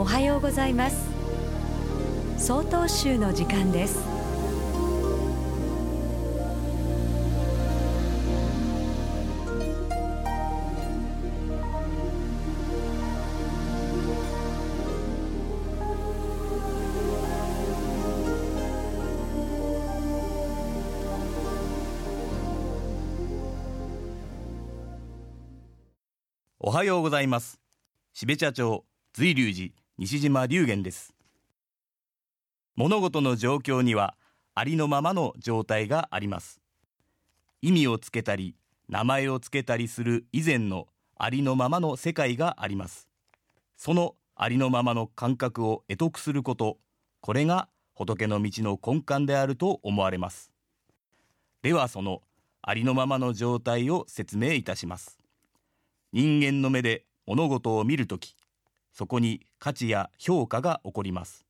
おはようございます。総統集の時間です。おはようございます。標茶町随龍寺。西島龍玄です。物事の状況にはありのままの状態があります。意味をつけたり名前をつけたりする以前のありのままの世界があります。そのありのままの感覚を得得することこれが仏の道の根幹であると思われます。ではそのありのままの状態を説明いたします。人間の目で物事を見るとき、そこに価値や評価が起こります。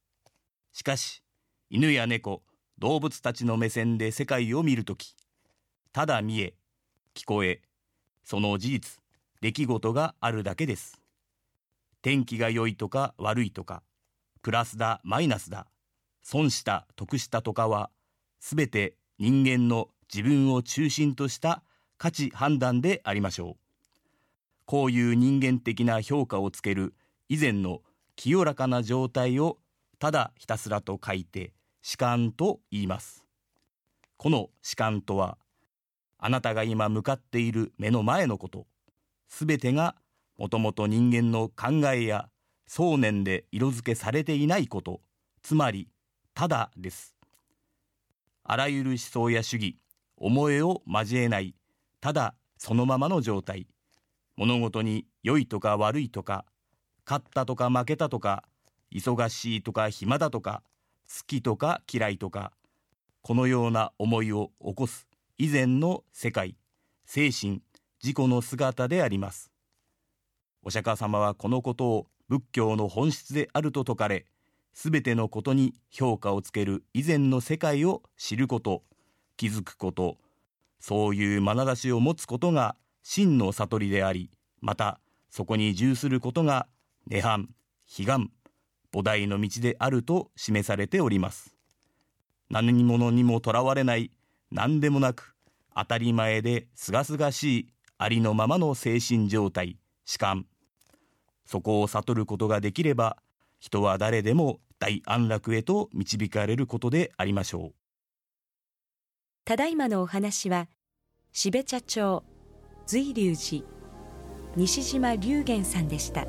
しかし、犬や猫、動物たちの目線で世界を見るとき、ただ見え、聞こえ、その事実、出来事があるだけです。天気が良いとか悪いとか、プラスだ、マイナスだ、損した、得したとかは、すべて人間の自分を中心とした価値判断でありましょう。こういう人間的な評価をつける以前の清らかな状態をただひたすらと書いて主観と言います。この主観とは、あなたが今向かっている目の前のこと、すべてがもともと人間の考えや想念で色付けされていないこと、つまり、ただです。あらゆる思想や主義、思いを交えない、ただそのままの状態。物事に良いとか悪いとか、勝ったとか負けたとか、忙しいとか暇だとか、好きとか嫌いとか、このような思いを起こす以前の世界、精神、自己の姿であります。お釈迦様はこのことを仏教の本質であると説かれ、すべてのことに評価をつける以前の世界を知ること、気づくこと、そういう眼差しを持つことが真の悟りであり、またそこに従することが涅槃、彼岸、菩提の道であると示されております。何者にもとらわれない、何でもなく、当たり前で清々しいありのままの精神状態、主観。そこを悟ることができれば、人は誰でも大安楽へと導かれることでありましょう。ただいまのお話は、標茶町随龍寺西島龍玄さんでした